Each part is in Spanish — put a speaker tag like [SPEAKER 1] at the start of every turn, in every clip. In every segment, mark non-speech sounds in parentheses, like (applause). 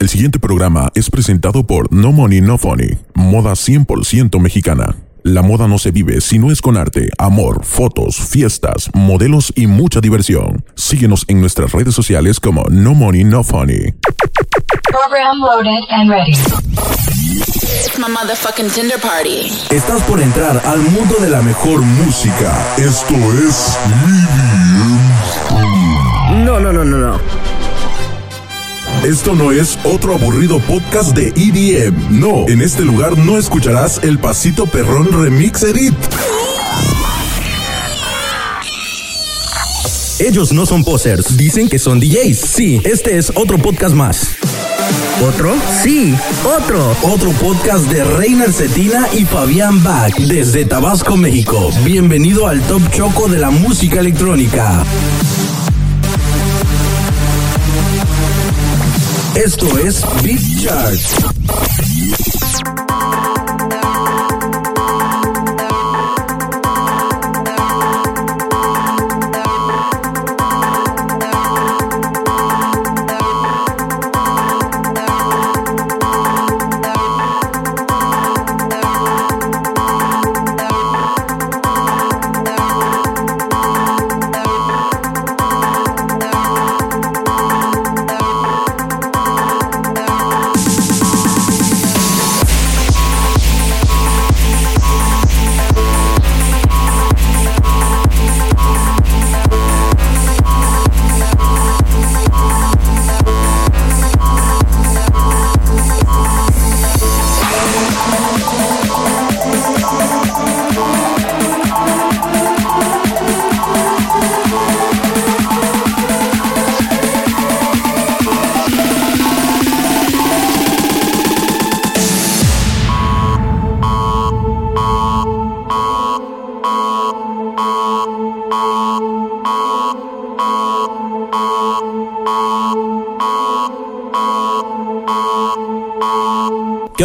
[SPEAKER 1] El siguiente programa es presentado por No Money No Funny, moda 100% mexicana. La moda no se vive si no es con arte, amor, fotos, fiestas, modelos y mucha diversión. Síguenos en nuestras redes sociales como No Money No Funny.
[SPEAKER 2] Program loaded and ready.
[SPEAKER 3] It's my motherfucking Tinder party.
[SPEAKER 4] Estás por entrar al mundo de la mejor música.
[SPEAKER 1] Esto es
[SPEAKER 5] No, no, no, no, no.
[SPEAKER 1] Esto no es otro aburrido podcast de EDM. No, en este lugar no escucharás el pasito perrón remix edit.
[SPEAKER 4] Ellos no son posers, dicen que son DJs. Sí, este es otro podcast más.
[SPEAKER 5] ¿Otro? Sí, otro.
[SPEAKER 4] Otro podcast de Reiner Cetina y Fabián Bach desde Tabasco, México. Bienvenido al Top Choco de la música electrónica. Esto es Beat Chart.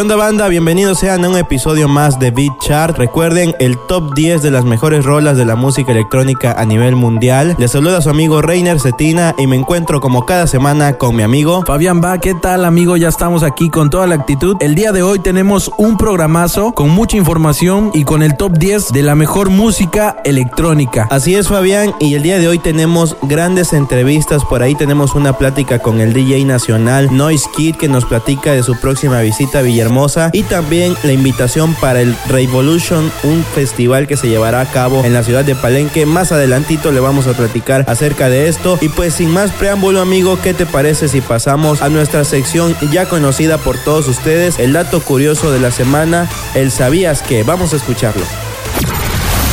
[SPEAKER 6] Onda banda? Bienvenidos sean a un episodio más de Beat Chart. Recuerden el top 10 de las mejores rolas de la música electrónica a nivel mundial. Les saluda su amigo Reiner Cetina y me encuentro como cada semana con mi amigo
[SPEAKER 7] Fabián va, ¿qué tal amigo? Ya estamos aquí con toda la actitud. El día de hoy tenemos un programazo con mucha información y con el top 10 de la mejor música electrónica.
[SPEAKER 6] Así es Fabián y el día de hoy tenemos grandes entrevistas. Por ahí tenemos una plática con el DJ nacional Noise Kid que nos platica de su próxima visita a Villahermosa y también la invitación para el Revolution, un festival que se llevará a cabo en la ciudad de Palenque. Más adelantito le vamos a platicar acerca de esto. Y pues sin más preámbulo amigo, ¿qué te parece si pasamos a nuestra sección ya conocida por todos ustedes? El dato curioso de la semana, el sabías que. Vamos a escucharlo.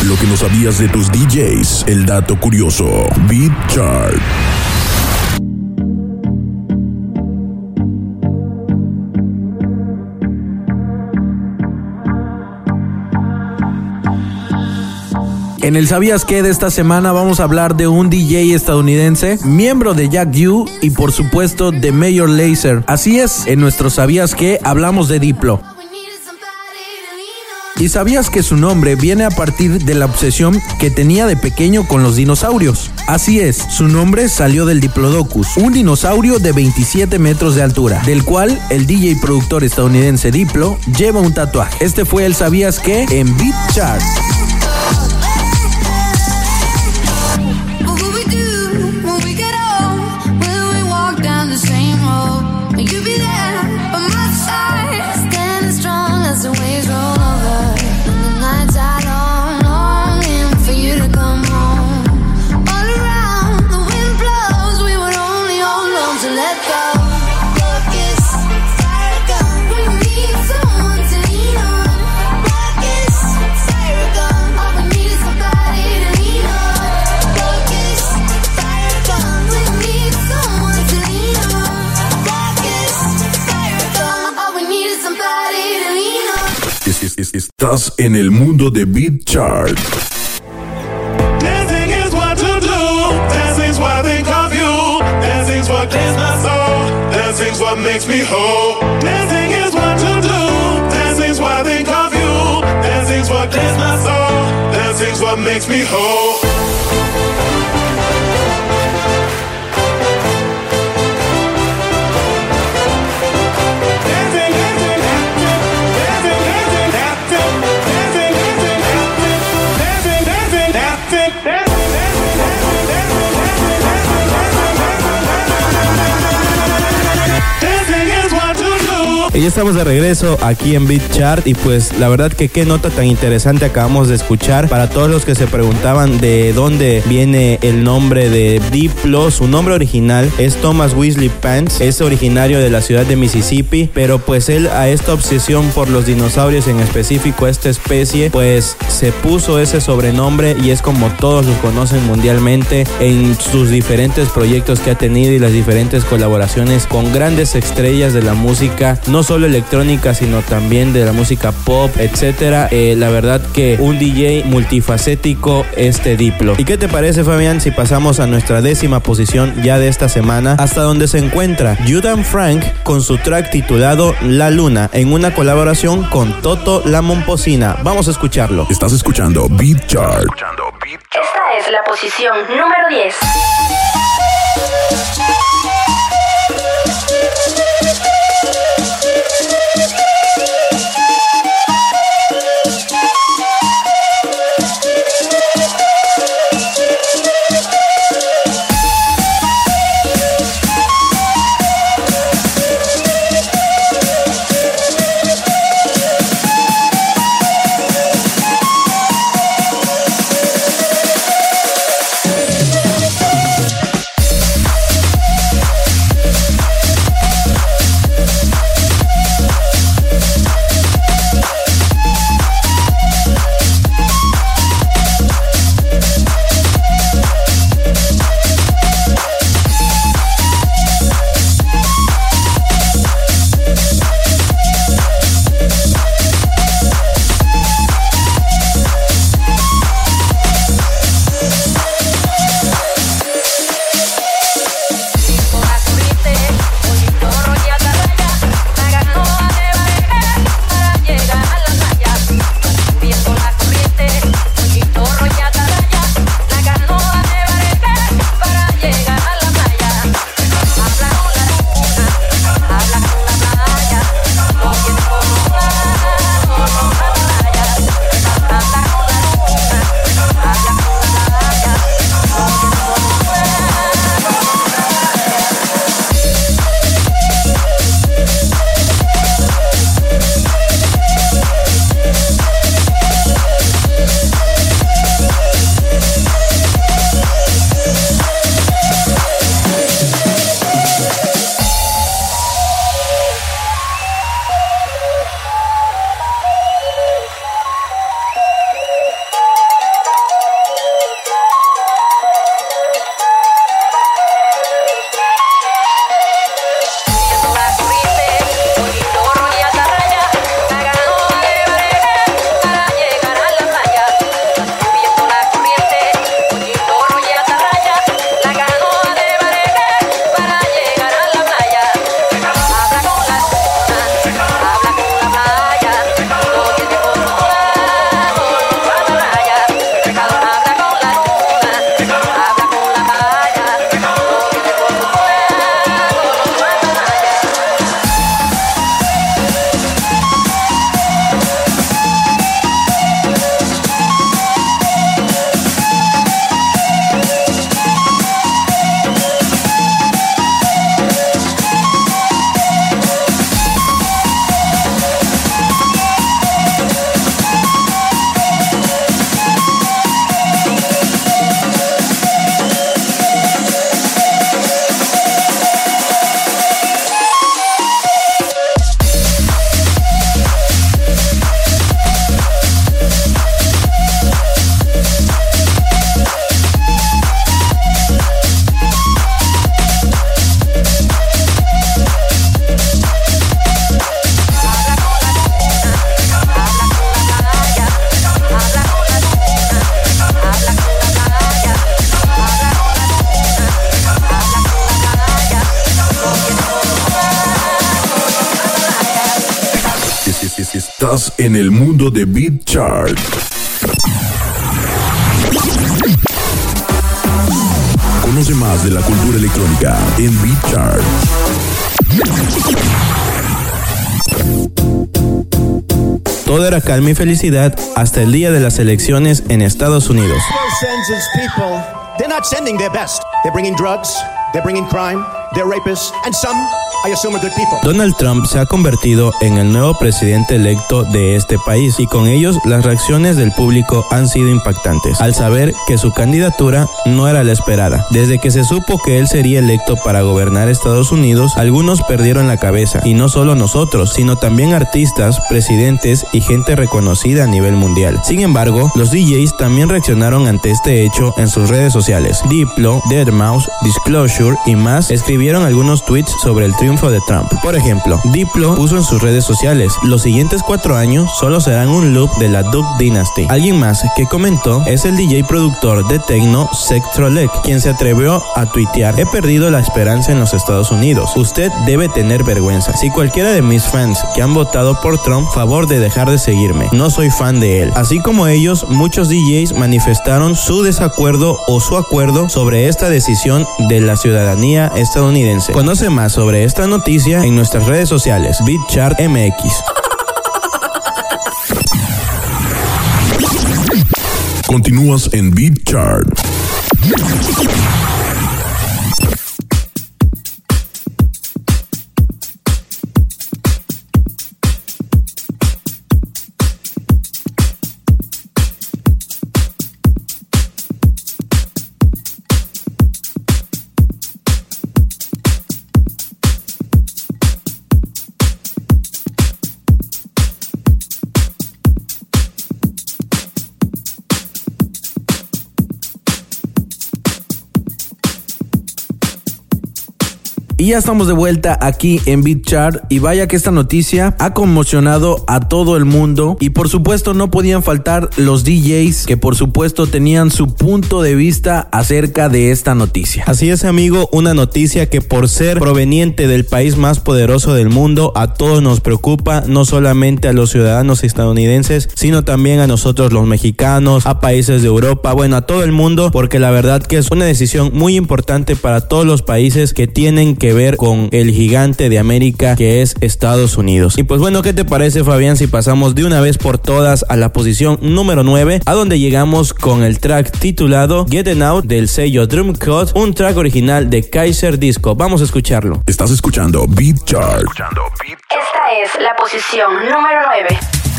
[SPEAKER 1] Lo que no sabías de tus DJs, el dato curioso. Beat Chart.
[SPEAKER 7] En el Sabías qué de esta semana vamos a hablar de un DJ estadounidense, miembro de Jack U y por supuesto de Mayor Laser. Así es, en nuestro Sabías qué hablamos de Diplo. ¿Y sabías que su nombre viene a partir de la obsesión que tenía de pequeño con los dinosaurios? Así es, su nombre salió del Diplodocus, un dinosaurio de 27 metros de altura, del cual el DJ productor estadounidense Diplo lleva un tatuaje. Este fue el Sabías que en Beat Chart.
[SPEAKER 1] Estás en el mundo de Beat Chart.
[SPEAKER 8] Dancing is what to do. Dancing's I think of you. Dancing's what cleans my soul. Dancing's what makes me whole. Dancing is what to do. Dancing's I think of you. Dancing's what cleans my soul. Dancing's what makes me whole.
[SPEAKER 6] Ya estamos de regreso aquí en Beat Chart y pues la verdad que qué nota tan interesante acabamos de escuchar para todos los que se preguntaban de dónde viene el nombre de Diplo. Su nombre original es Thomas Weasley Pants, es originario de la ciudad de Mississippi, pero pues él a esta obsesión por los dinosaurios en específico esta especie pues se puso ese sobrenombre y es como todos los conocen mundialmente en sus diferentes proyectos que ha tenido y las diferentes colaboraciones con grandes estrellas de la música, no solo electrónica, sino también de la música pop, etcétera. Eh, la verdad que un DJ multifacético este Diplo. ¿Y qué te parece, Fabián, si pasamos a nuestra décima posición ya de esta semana, hasta donde se encuentra Judan Frank con su track titulado La Luna, en una colaboración con Toto La Momposina. Vamos a escucharlo.
[SPEAKER 1] Estás escuchando Beat Chart.
[SPEAKER 7] Esta es la posición número 10.
[SPEAKER 1] Mundo de Beat Chart. Conoce más de la cultura electrónica en Beat Chart.
[SPEAKER 6] Todo era calma y felicidad hasta el día de las elecciones en Estados Unidos.
[SPEAKER 9] they're not sending their best. They're bringing drugs, they're bringing crime, they're rapists, and some
[SPEAKER 6] Donald Trump se ha convertido en el nuevo presidente electo de este país y con ellos las reacciones del público han sido impactantes al saber que su candidatura no era la esperada. Desde que se supo que él sería electo para gobernar Estados Unidos, algunos perdieron la cabeza y no solo nosotros, sino también artistas, presidentes y gente reconocida a nivel mundial. Sin embargo, los DJs también reaccionaron ante este hecho en sus redes sociales. Diplo, Deadmau5, Disclosure y más escribieron algunos tweets sobre el triunfo de Trump. Por ejemplo, Diplo puso en sus redes sociales, los siguientes cuatro años solo serán un loop de la Duke Dynasty. Alguien más que comentó es el DJ productor de techno Sectrolek, quien se atrevió a tuitear, he perdido la esperanza en los Estados Unidos. Usted debe tener vergüenza. Si cualquiera de mis fans que han votado por Trump, favor de dejar de seguirme. No soy fan de él. Así como ellos, muchos DJs manifestaron su desacuerdo o su acuerdo sobre esta decisión de la ciudadanía estadounidense. Conoce más sobre esta noticia en nuestras redes sociales, BitChart MX.
[SPEAKER 1] Continúas en Beat
[SPEAKER 4] Y ya estamos de vuelta aquí en Beat Chart y vaya que esta noticia ha conmocionado a todo el mundo y por supuesto no podían faltar los DJs que por supuesto tenían su punto de vista acerca de esta noticia.
[SPEAKER 6] Así es amigo, una noticia que por ser proveniente del país más poderoso del mundo a todos nos preocupa, no solamente a los ciudadanos estadounidenses, sino también a nosotros los mexicanos, a países de Europa, bueno, a todo el mundo, porque la verdad que es una decisión muy importante para todos los países que tienen que ver con el gigante de América que es Estados Unidos. Y pues bueno, ¿qué te parece Fabián si pasamos de una vez por todas a la posición número 9, a donde llegamos con el track titulado Getting Out del sello Dreamcode, un track original de Kaiser Disco. Vamos a escucharlo.
[SPEAKER 1] Estás escuchando Beat Chart.
[SPEAKER 7] Esta es la posición número 9.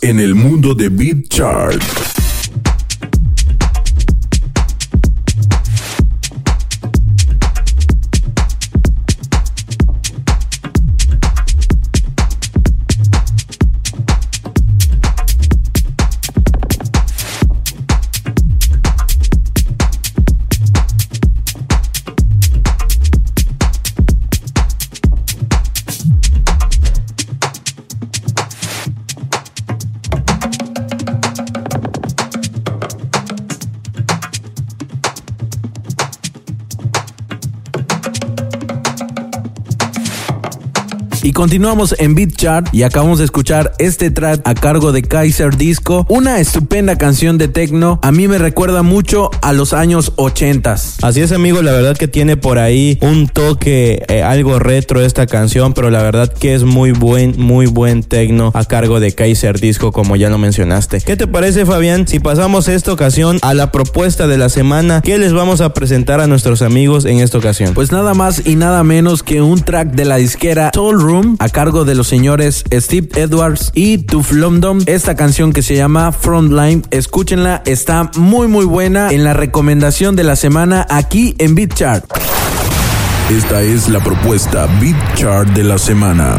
[SPEAKER 1] En el mundo de Beat.
[SPEAKER 4] Continuamos en Beat Chart y acabamos de escuchar este track a cargo de Kaiser Disco, una estupenda canción de techno. A mí me recuerda mucho a los años 80.
[SPEAKER 6] Así es, amigo, la verdad que tiene por ahí un toque eh, algo retro esta canción, pero la verdad que es muy buen, muy buen tecno a cargo de Kaiser Disco, como ya lo mencionaste. ¿Qué te parece, Fabián? Si pasamos esta ocasión a la propuesta de la semana, ¿qué les vamos a presentar a nuestros amigos en esta ocasión?
[SPEAKER 4] Pues nada más y nada menos que un track de la disquera Soul Room a cargo de los señores Steve Edwards y Tuf London. Esta canción que se llama Frontline, escúchenla, está muy muy buena en la recomendación de la semana aquí en Beat Chart.
[SPEAKER 1] Esta es la propuesta Beat Chart de la semana.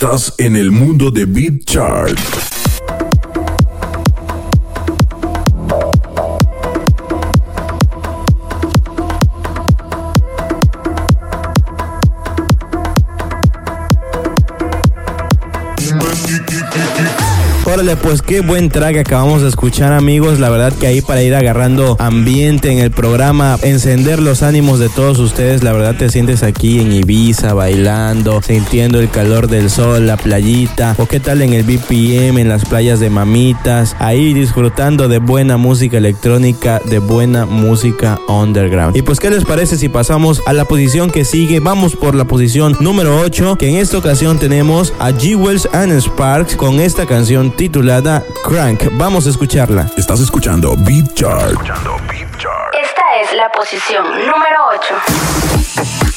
[SPEAKER 1] Estás en el mundo de Beat Chart.
[SPEAKER 6] Pues qué buen track acabamos de escuchar, amigos. La verdad que ahí para ir agarrando ambiente en el programa, encender los ánimos de todos ustedes, la verdad te sientes aquí en Ibiza bailando, sintiendo el calor del sol, la playita, o qué tal en el BPM, en las playas de mamitas, ahí disfrutando de buena música electrónica, de buena música underground. Y pues, ¿qué les parece si pasamos a la posición que sigue? Vamos por la posición número 8, que en esta ocasión tenemos a Jewels and Sparks con esta canción titulada Crank. Vamos a escucharla.
[SPEAKER 1] Estás escuchando Beat Chart.
[SPEAKER 7] Esta es la posición número 8.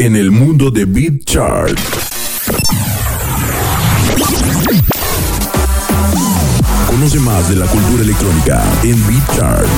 [SPEAKER 1] En el mundo de Beat Chart. Conoce más de la cultura electrónica en Beat Chart.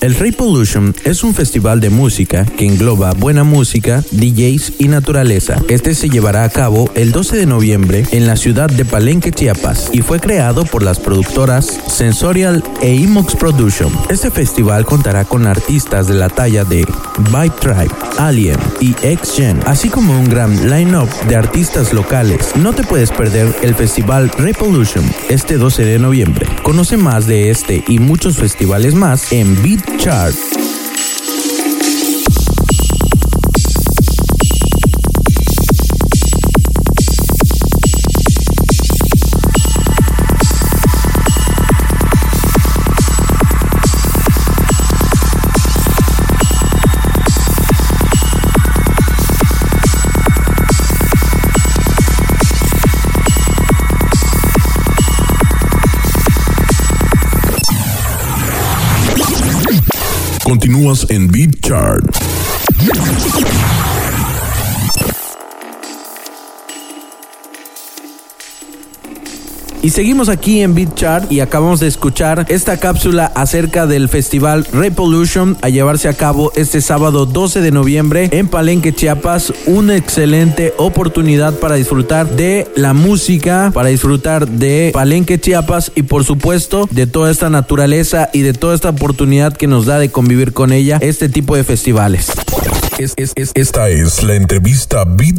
[SPEAKER 4] El Ray Pollution es un festival de música que engloba buena música, DJs y naturaleza. Este se llevará a cabo el 12 de noviembre en la ciudad de Palenque, Chiapas, y fue creado por las productoras Sensorial e Imox Production. Este festival contará con artistas de la talla de Vibe Tribe, Alien y X-Gen, así como un gran line-up de artistas locales. No te puedes perder el festival Revolution este 12 de noviembre. Conoce más de este y muchos festivales más en Beat Chart.
[SPEAKER 1] Continúas en Beat
[SPEAKER 4] seguimos aquí en Beat y acabamos de escuchar esta cápsula acerca del festival Revolution a llevarse a cabo este sábado 12 de noviembre en Palenque, Chiapas. Una excelente oportunidad para disfrutar de la música, para disfrutar de Palenque, Chiapas y por supuesto de toda esta naturaleza y de toda esta oportunidad que nos da de convivir con ella este tipo de festivales.
[SPEAKER 1] Es- es- es- esta es la entrevista Beat.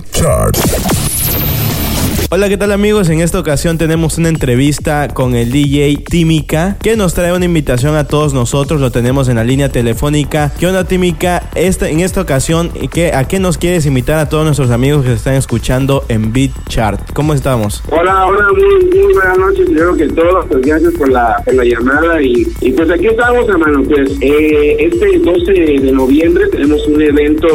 [SPEAKER 6] Hola, ¿qué tal amigos? En esta ocasión tenemos una entrevista con el DJ Tímica que nos trae una invitación a todos nosotros. Lo tenemos en la línea telefónica. ¿Qué onda Tímica? Esta, en esta ocasión, ¿qué, ¿a qué nos quieres invitar a todos nuestros amigos que se están escuchando en Beat Chart? ¿Cómo estamos?
[SPEAKER 9] Hola, hola, muy, muy buenas noches, primero que todo, pues gracias por la, llamada y, y pues aquí estamos, hermano, pues eh, este 12 de noviembre tenemos un evento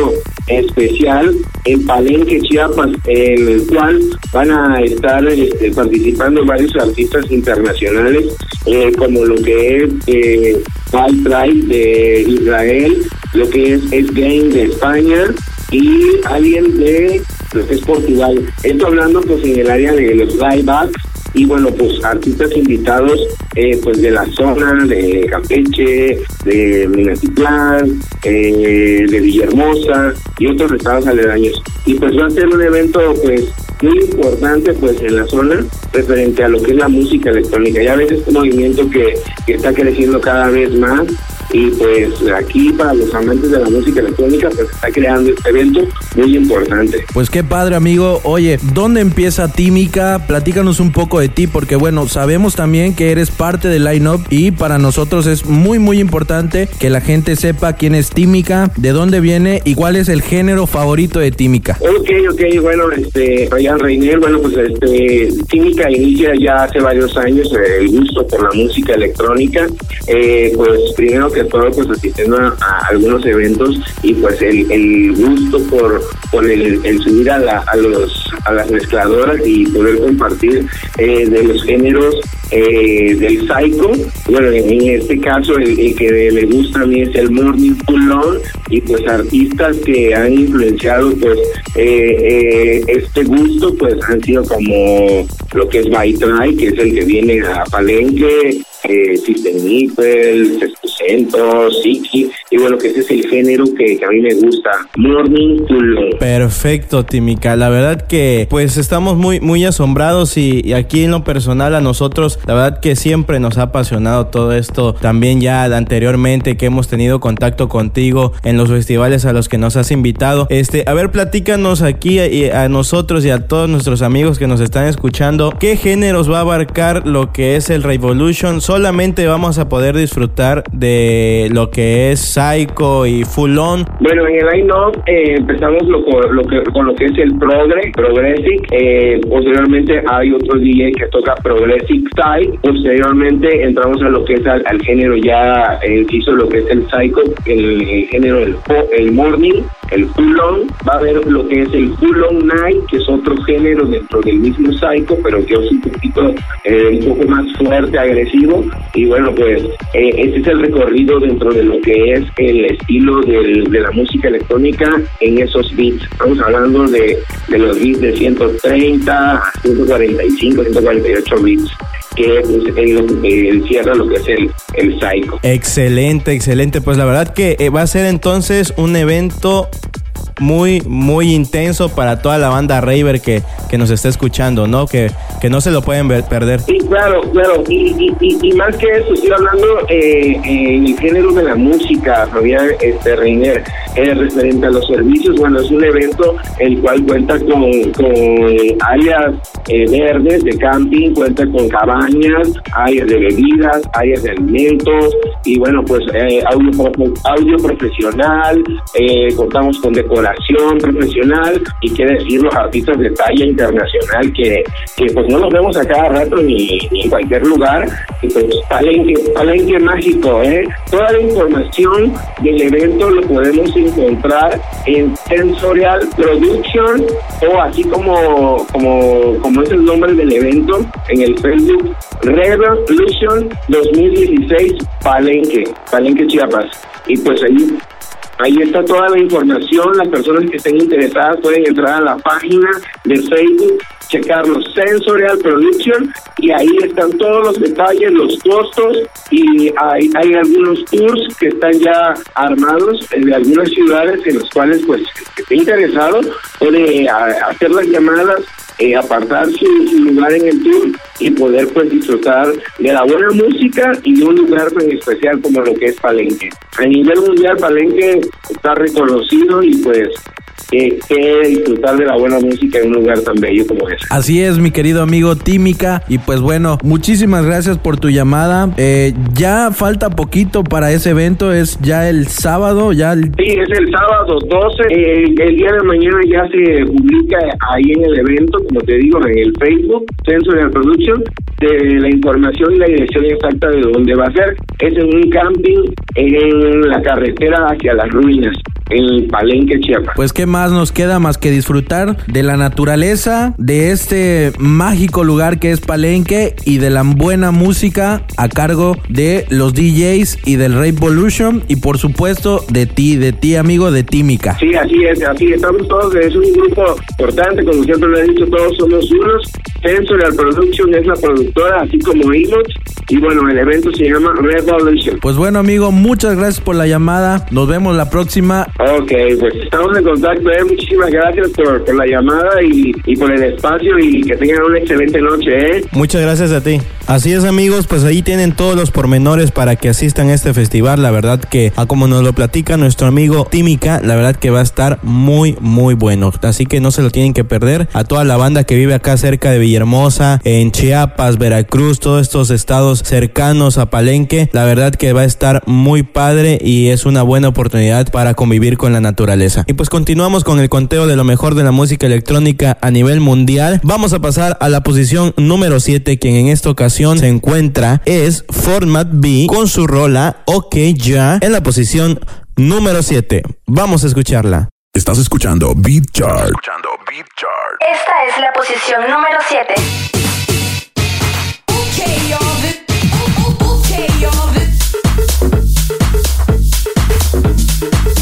[SPEAKER 9] especial en Palenque, Chiapas, en el cual van a estar este, participando varios artistas internacionales, eh, como lo que es eh, de Israel, lo que es Es Game de España y alguien de es Portugal. Esto hablando pues en el área de los live y bueno pues artistas invitados eh, pues de la zona de Campeche, de Minatitlán, eh, de Villahermosa y otros estados aledaños. Y pues va a ser un evento pues muy importante pues en la zona referente a lo que es la música electrónica. Ya ves este movimiento que, que está creciendo cada vez más y pues aquí para los amantes de la música electrónica pues está creando este evento muy importante.
[SPEAKER 4] Pues qué padre amigo, oye, ¿dónde empieza Tímica? Platícanos un poco de ti porque bueno, sabemos también que eres parte del line-up y para nosotros es muy muy importante que la gente sepa quién es Tímica, de dónde viene y cuál es el género favorito de Tímica.
[SPEAKER 9] Ok, ok, bueno, este, Ryan Reiner, bueno, pues este, Química inicia ya hace varios años eh, el gusto por la música electrónica, eh, pues primero que todo, pues asistiendo a, algunos eventos y pues el, el gusto por, por el, el subir a, la, a, los, a las mezcladoras y poder compartir eh, de los géneros eh, del psycho. Bueno, en este caso el, que le gusta a mí es el Morning Full On y pues artistas que han influenciado pues eh, eh, este gusto pues han sido como lo que es Baitray, que es el que viene a Palenque, eh, System Nipple, Sescento, Siki, y bueno, que ese es el género que, a mí me gusta.
[SPEAKER 6] Perfecto, Tímica. La verdad que pues estamos muy muy asombrados y, aquí en lo personal a nosotros, la verdad que siempre nos ha apasionado todo esto. También ya anteriormente que hemos tenido contacto contigo en los festivales a los que nos has invitado. Este, a ver, platícanos aquí a nosotros y a todos nuestros amigos que nos están escuchando, ¿qué géneros va a abarcar lo que es el Revolution? Solamente vamos a poder disfrutar de lo que es Psycho y Full On.
[SPEAKER 9] Bueno, en el line-up eh, empezamos lo, con, lo que, es el progre, progressive. Eh, posteriormente hay otro DJ que toca progressive style. Posteriormente entramos a lo que es al, género ya eh, hizo lo que es el psycho, el, género del el morning, el full on. Va a haber lo que es el full on night, que es otro género dentro del mismo psycho, pero que es un poquito eh, un poco más fuerte, agresivo. Y bueno, pues eh, es el recorrido dentro de lo que es el estilo del- de la música electrónica en esos beats. Estamos hablando de, de los beats de 130 a 145, 148 beats, que pues, él, él cierra lo que es el, el psycho.
[SPEAKER 6] Excelente, excelente. Pues la verdad que eh, va a ser entonces un evento muy, muy intenso para toda la banda Raver que, que nos está escuchando, ¿no? Que, que no se lo pueden ver- perder.
[SPEAKER 9] Sí, claro, claro. Y, y, y, y más que eso, estoy hablando eh, en el género de la música, Fabián este, Reiner, eh, referente a los servicios. Bueno, es un evento el cual cuenta con, con áreas eh, verdes de camping, cuenta con cabañas, áreas de bebidas, áreas de alimentos y bueno, pues eh, audio, audio profesional, eh, contamos con decoración profesional y qué decir los artistas de talla internacional que, que pues no los vemos a cada rato ni, ni en cualquier lugar y pues palenque, palenque mágico, ¿eh? Toda la información del evento lo podemos encontrar en Sensorial Production o así como, como, como es el nombre del evento en el Facebook Revolution 2016 Palenque, Palenque Chiapas. Y pues ahí Ahí está toda la información. Las personas que estén interesadas pueden entrar a la página de Facebook, checar los Sensorial Production y ahí están todos los detalles, los costos y hay, algunos tours que están ya armados de algunas ciudades en los cuales pues que esté interesado puede a- hacer las llamadas eh, apartar su, su lugar en el tour y poder pues disfrutar de la buena música y de un lugar tan especial como lo que es Palenque. A nivel mundial Palenque está reconocido y pues que disfrutar de la buena música en un lugar tan bello como ese.
[SPEAKER 4] Así es, mi querido amigo Tímica. Y pues bueno, muchísimas gracias por tu llamada. Eh, ya falta poquito para ese evento, es ya el sábado, ya el...
[SPEAKER 9] Sí, es el sábado 12. eh, el día de mañana ya se publica ahí en el evento, como te digo, en el Facebook, Sensorial Production, de la información y la dirección exacta de dónde va a ser. Es en un camping en la carretera hacia las ruinas, en Palenque, Chiapas.
[SPEAKER 4] Pues qué más nos queda más que disfrutar de la naturaleza, de este mágico lugar que es Palenque y de la buena música a cargo de los DJs y del Revolution y por supuesto de ti, de ti amigo de Tímica.
[SPEAKER 9] Sí, así es, así estamos todos, es un grupo importante, como siempre lo he dicho, todos somos unos. Sensorial Production es la productora, así como Inox, y bueno, el evento se llama Revolution.
[SPEAKER 4] Pues bueno amigo, muchas gracias por la llamada, nos vemos la próxima.
[SPEAKER 9] Ok, pues estamos en contacto, eh. muchísimas gracias por, la llamada y, y por el espacio y que tengan una excelente noche, ¿eh?
[SPEAKER 6] Muchas gracias a ti. Así es amigos, pues ahí tienen todos los pormenores para que asistan a este festival. La verdad que, a como nos lo platica nuestro amigo Tímica, la verdad que va a estar muy, muy bueno. Así que no se lo tienen que perder. A toda la banda que vive acá cerca de Villahermosa, en Chiapas, Veracruz, todos estos estados cercanos a Palenque, la verdad que va a estar muy padre y es una buena oportunidad para convivir con la naturaleza. Y pues continuamos con el conteo de lo mejor de la música electrónica a nivel mundial. Vamos a pasar a la posición número 7, quien en esta ocasión se encuentra es Format B con su rola OK Ya en la posición número 7. Vamos a escucharla.
[SPEAKER 1] Estás escuchando Beat Chart.
[SPEAKER 7] Esta es la posición número 7.
[SPEAKER 10] Let's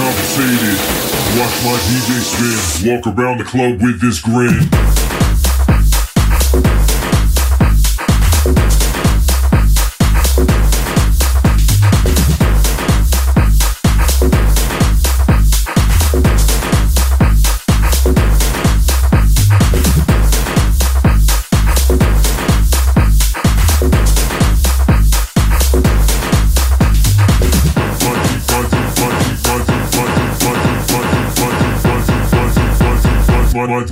[SPEAKER 10] compensated. Watch my DJ spin. Walk around the club with this grin.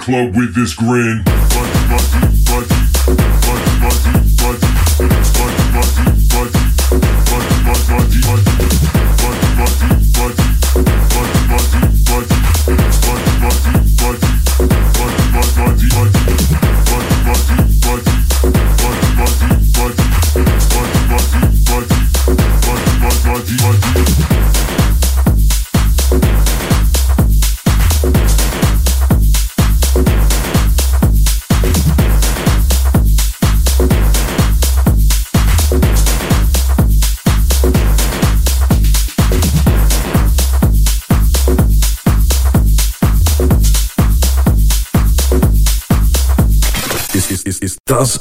[SPEAKER 10] Club with this grin.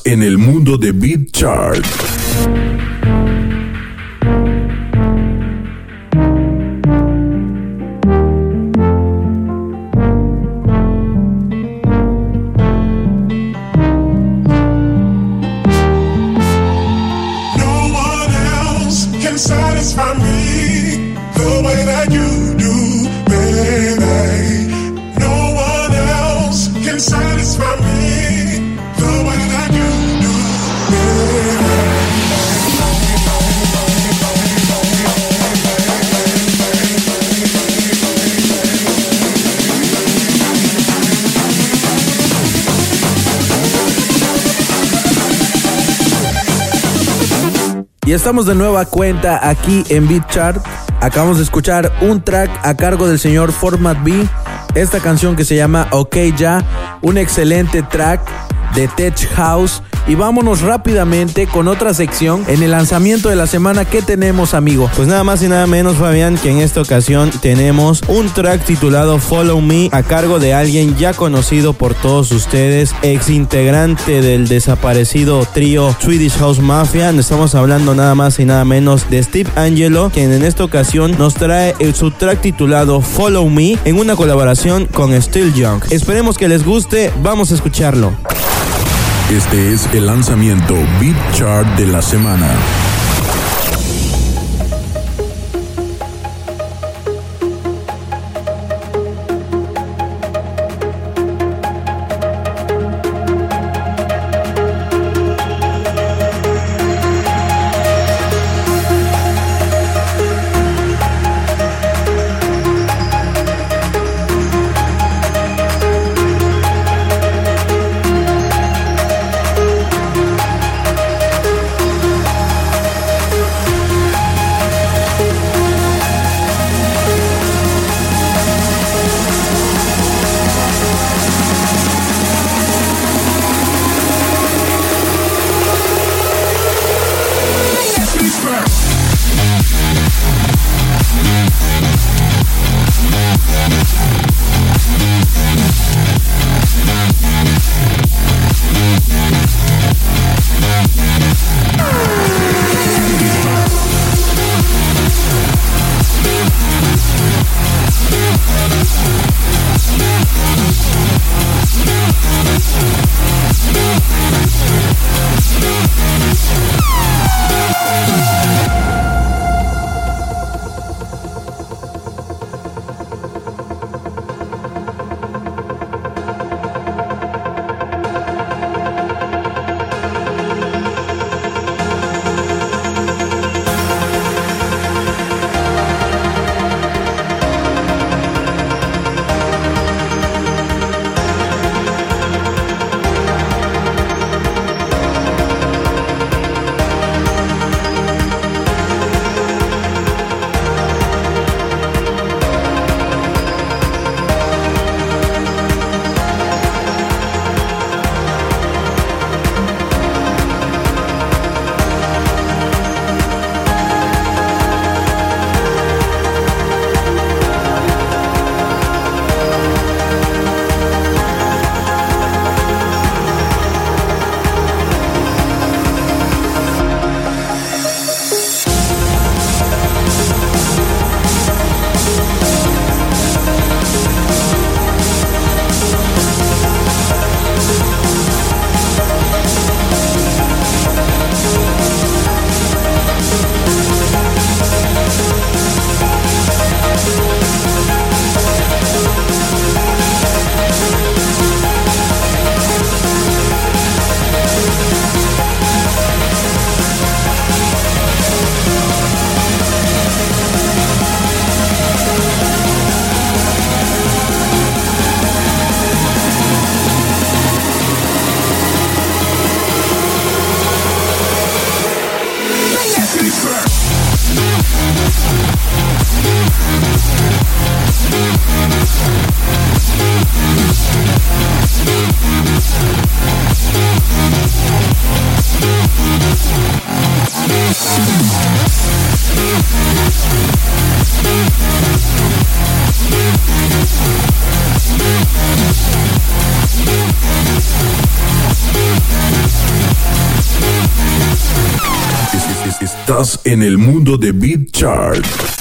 [SPEAKER 1] En el mundo de Beat.
[SPEAKER 4] Estamos de nueva cuenta aquí en Beat Chart. Acabamos de escuchar un track a cargo del señor Format B. Esta canción que se llama OK Ya. Un excelente track de Tech House. Y vámonos rápidamente con otra sección en el lanzamiento de la semana. ¿Qué tenemos, amigo?
[SPEAKER 6] Pues nada más y nada menos, Fabián, que en esta ocasión tenemos un track titulado Follow Me a cargo de alguien ya conocido por todos ustedes, ex integrante del desaparecido trío Swedish House Mafia. Estamos hablando nada más y nada menos de Steve Angelo, quien en esta ocasión nos trae el- su track titulado Follow Me en una colaboración con Still Young. Esperemos que les guste, vamos a escucharlo.
[SPEAKER 1] Este es el lanzamiento Beat Chart de la semana. Chart.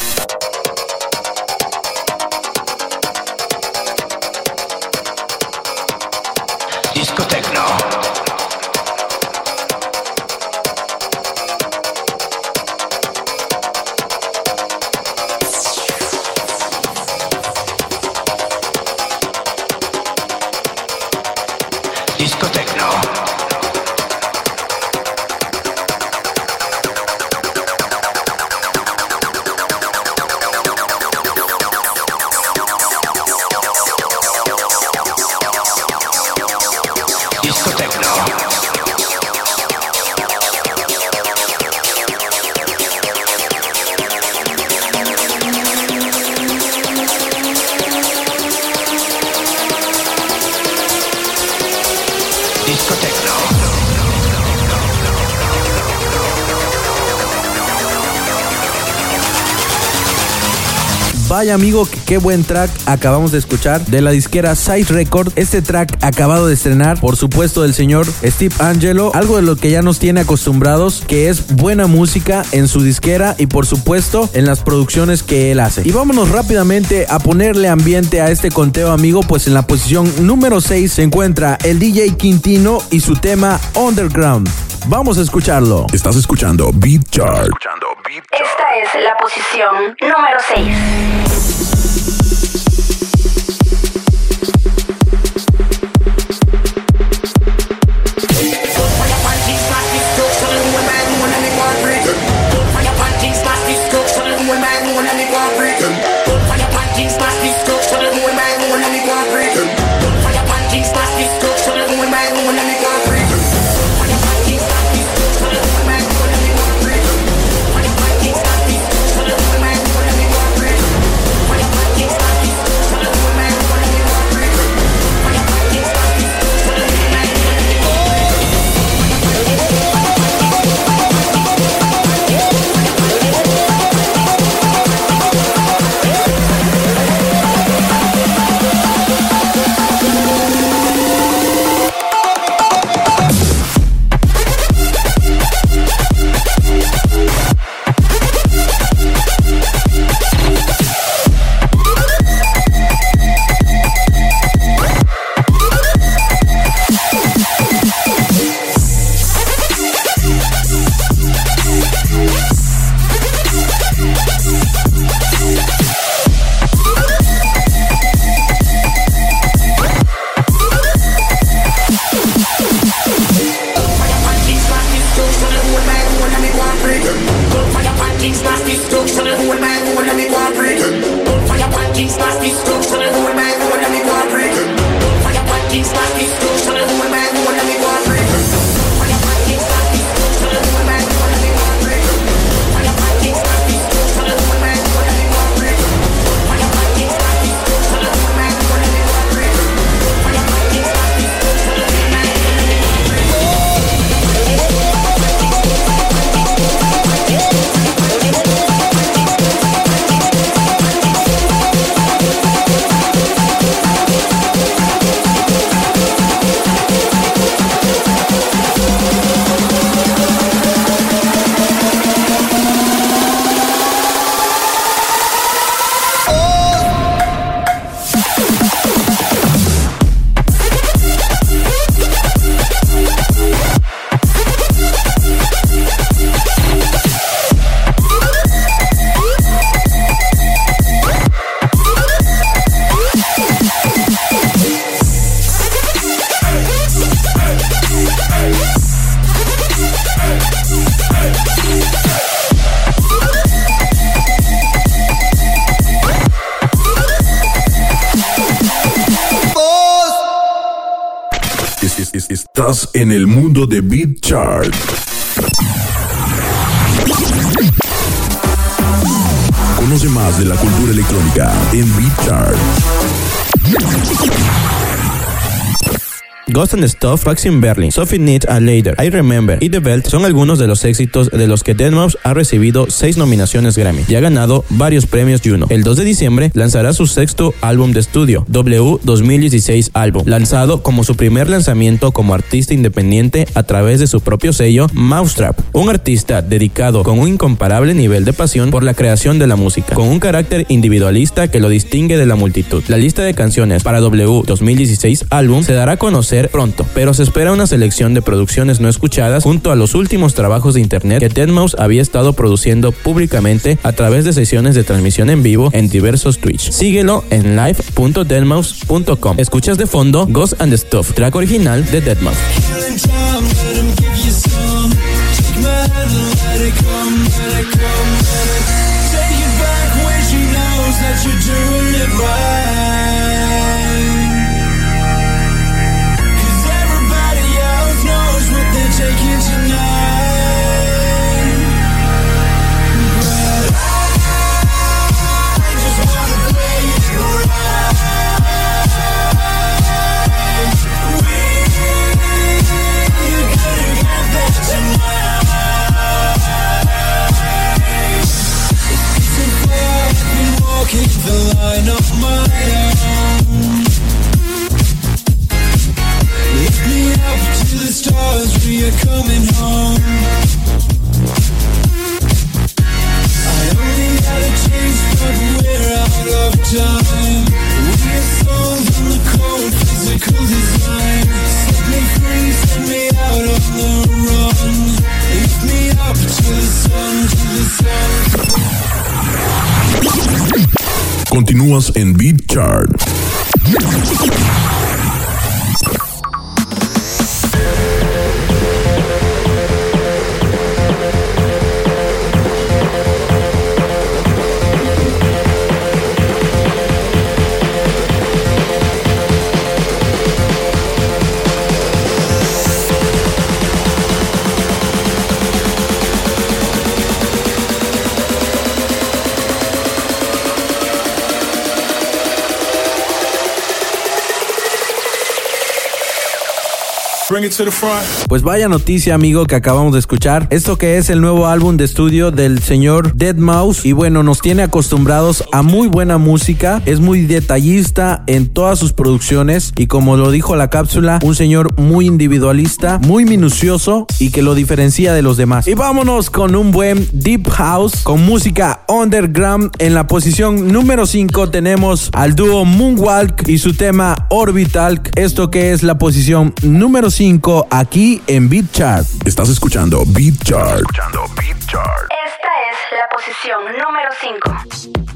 [SPEAKER 4] Vaya amigo, que qué buen track acabamos de escuchar de la disquera Size Record. Este track acabado de estrenar, por supuesto, del señor Steve Angelo. Algo de lo que ya nos tiene acostumbrados, que es buena música en su disquera y por supuesto en las producciones que él hace. Y vámonos rápidamente a ponerle ambiente a este conteo, amigo, pues en la posición número 6 se encuentra el DJ Quintino y su tema Underground. Vamos a escucharlo.
[SPEAKER 1] Estás escuchando Beat Chart.
[SPEAKER 7] Esta es la posición número 6.
[SPEAKER 1] En el mundo de
[SPEAKER 6] Ghost and Stuff, Vaccine Berlin, Sophie Needs a Later, I Remember y The Belt son algunos de los éxitos de los que Deadmau5 ha recibido seis nominaciones Grammy y ha ganado varios premios Juno. El 2 de diciembre lanzará su sexto álbum de estudio, W 2016 álbum, lanzado como su primer lanzamiento como artista independiente a través de su propio sello Mousetrap, un artista dedicado con un incomparable nivel de pasión por la creación de la música, con un carácter individualista que lo distingue de la multitud. La lista de canciones para W 2016 álbum se dará a conocer pronto, pero se espera una selección de producciones no escuchadas junto a los últimos trabajos de internet que Deadmau5 había estado produciendo públicamente a través de sesiones de transmisión en vivo en diversos Twitch. Síguelo en live.deadmau5.com. Escuchas de fondo Ghost and the Stuff, track original de Deadmau5.
[SPEAKER 1] Continúas en Beat Chart.
[SPEAKER 4] Pues vaya noticia, amigo, que acabamos de escuchar. Esto que es el nuevo álbum de estudio del señor Dead Mouse. Y bueno, nos tiene acostumbrados a muy buena música. Es muy detallista en todas sus producciones. Y como lo dijo la cápsula, un señor muy individualista, muy minucioso y que lo diferencia de los demás. Y vámonos con un buen Deep House con música underground. En la posición número 5 tenemos al dúo Moonwalk y su tema Orbital. Esto que es la posición número 5 aquí en Beat Chart.
[SPEAKER 1] Estás escuchando Beat Chart.
[SPEAKER 7] Esta es la posición número 5.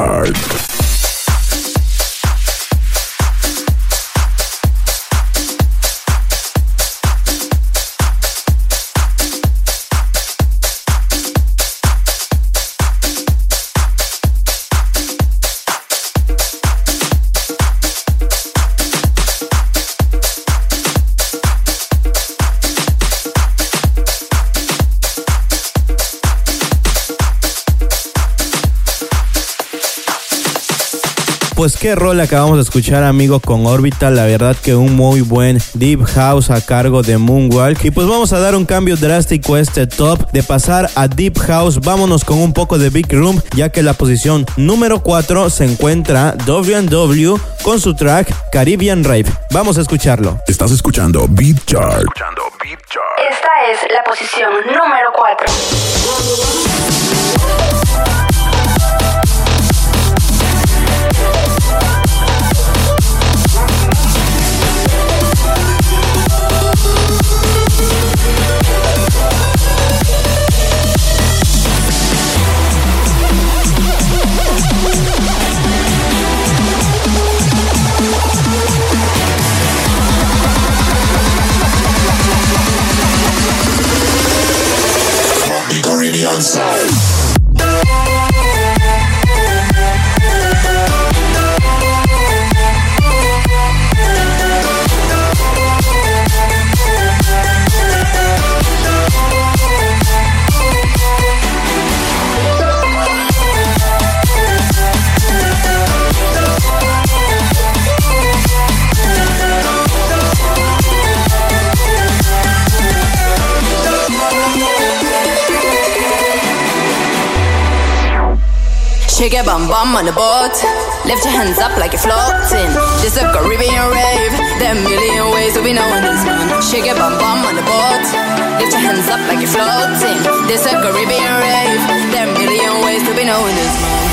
[SPEAKER 1] Beat
[SPEAKER 6] Pues qué rol acabamos de escuchar, amigo, con Orbital. La verdad que un muy buen Deep House a cargo de Moonwalk. Y pues vamos a dar un cambio drástico a este top. De pasar a Deep House, vámonos con un poco de Big Room, ya que la posición número 4 se encuentra W&W con su track Caribbean Rave. Vamos a escucharlo.
[SPEAKER 1] Estás escuchando Beat Chart.
[SPEAKER 7] Esta es la posición número 4.
[SPEAKER 10] Caribbean
[SPEAKER 11] Shake your bum bum on the boat. Lift your hands up like you're floating. This a Caribbean rave. There are a million ways that we know in this one. Shake your bum bum on the boat. Lift your hands up like you're floating. This a Caribbean rave. There are a million ways that we know in this one.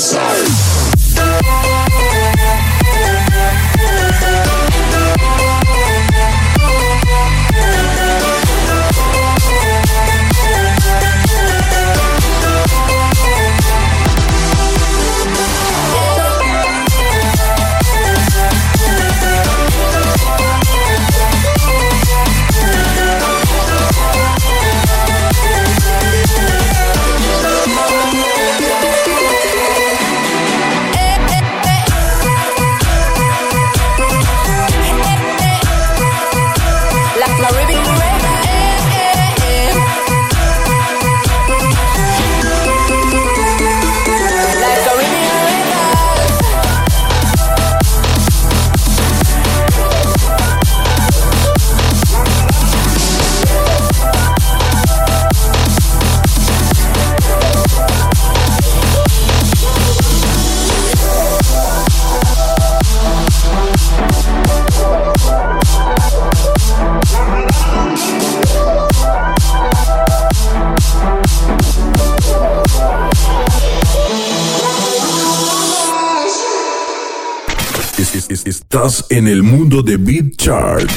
[SPEAKER 11] Caribbean
[SPEAKER 1] en el mundo de BitChart.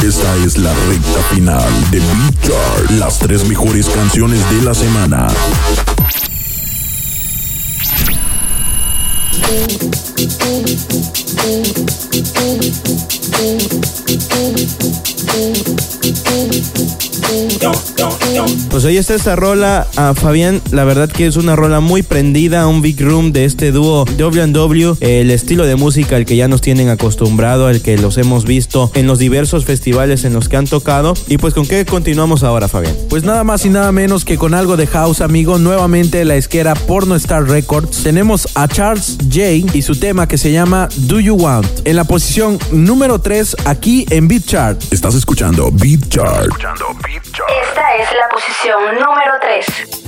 [SPEAKER 1] Esta es la recta final de BitChart, las tres mejores canciones de la semana.
[SPEAKER 6] Pues ahí está esta rola. A Fabián, la verdad que es una rola muy prendida, un big room de este dúo WW. El estilo de música al que ya nos tienen acostumbrado, al que los hemos visto en los diversos festivales en los que han tocado. Y pues, ¿con qué continuamos ahora, Fabián?
[SPEAKER 4] Pues nada más y nada menos que con algo de house, amigo. Nuevamente la esquera Porno Star Records. Tenemos a Charles J y su tema que se llama Do You Want. En la posición número 3 aquí en Beat Chart.
[SPEAKER 1] Estás escuchando Beat Chart. Escuchando Beat Chart.
[SPEAKER 7] Esta es la posición número 3.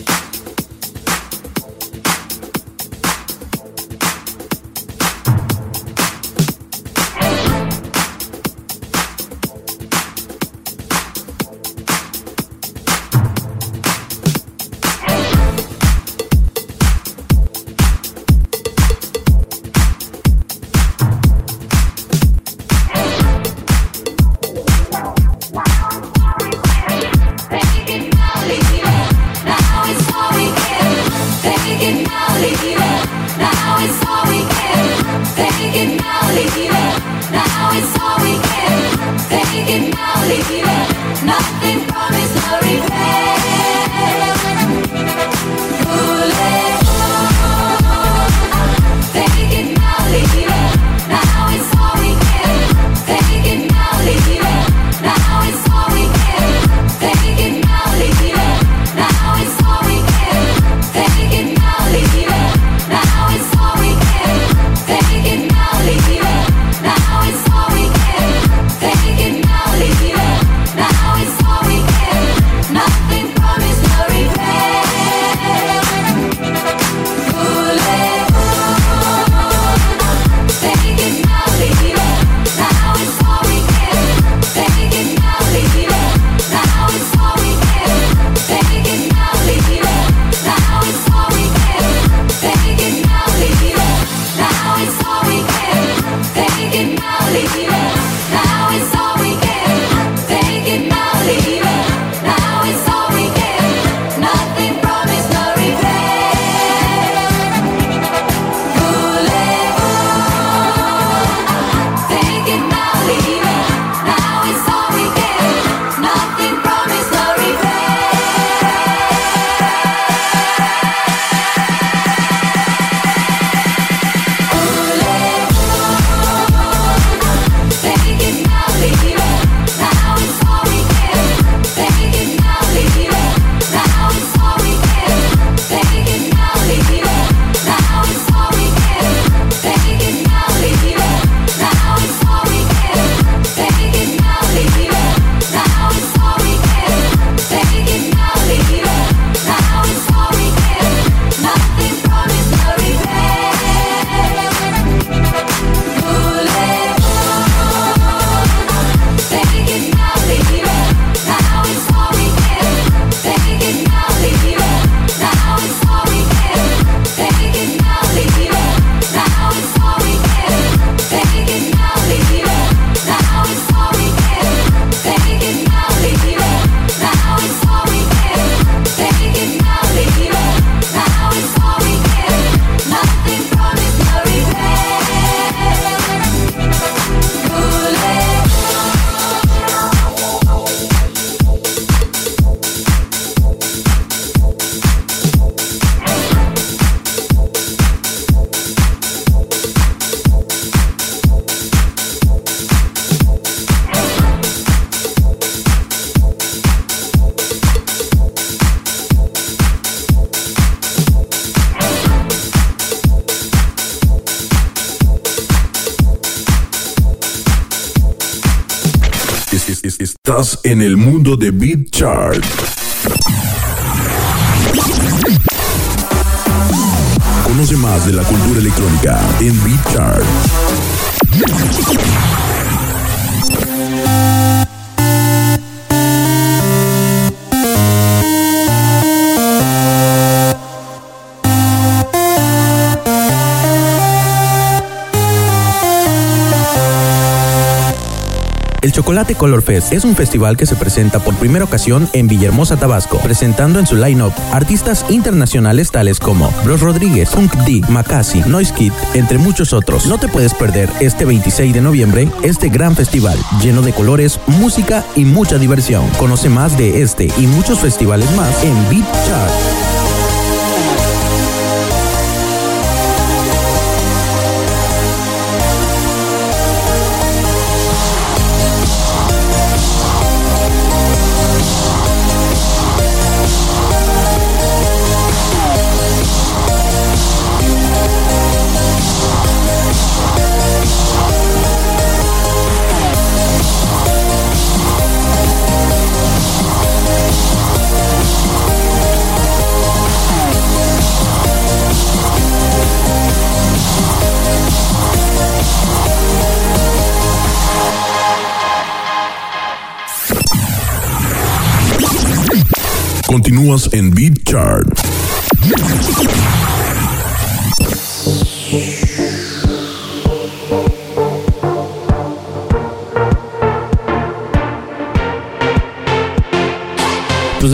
[SPEAKER 1] en el mundo de Beat Chart. Conoce más de la cultura electrónica en Beat Chart.
[SPEAKER 4] Chocolate Color Fest es un festival que se presenta por primera ocasión en Villahermosa, Tabasco, presentando en su line-up artistas internacionales tales como Bros Rodríguez, Funk D, Macasi, Noise Kid, entre muchos otros. No te puedes perder este 26 de noviembre este gran festival lleno de colores, música y mucha diversión. Conoce más de este y muchos festivales más en Beat Chart.
[SPEAKER 1] Continúas en Beat Chart.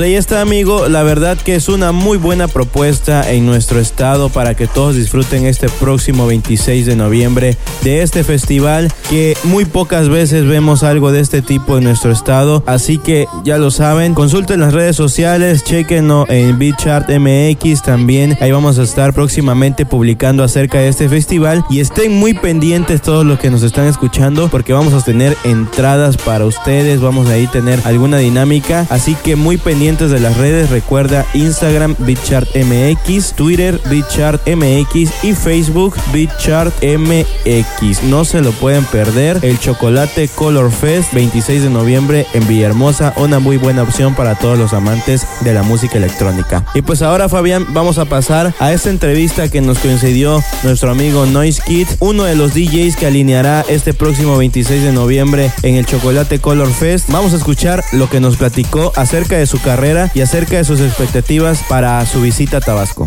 [SPEAKER 6] Ahí está amigo, la verdad que es una muy buena propuesta en nuestro estado para que todos disfruten este próximo 26 de noviembre de este festival que muy pocas veces vemos algo de este tipo en nuestro estado, así que ya lo saben, consulten las redes sociales, chequenlo en BitChart MX también, ahí vamos a estar próximamente publicando acerca de este festival. Y estén muy pendientes todos los que nos están escuchando porque vamos a tener entradas para ustedes, vamos a ahí tener alguna dinámica, así que muy pendientes de las redes, recuerda Instagram BitChartMX, Twitter BitChartMX y Facebook BitChartMX. No se lo pueden perder. El Chocolate Color Fest 26 de noviembre en Villahermosa, una muy buena opción para todos los amantes de la música electrónica. Y pues ahora Fabián, vamos a pasar a esta entrevista que nos concedió nuestro amigo Noise Kid, uno de los DJs que alineará este próximo 26 de noviembre en el Chocolate Color Fest. Vamos a escuchar lo que nos platicó acerca de su carrera y acerca de sus expectativas para su visita a Tabasco.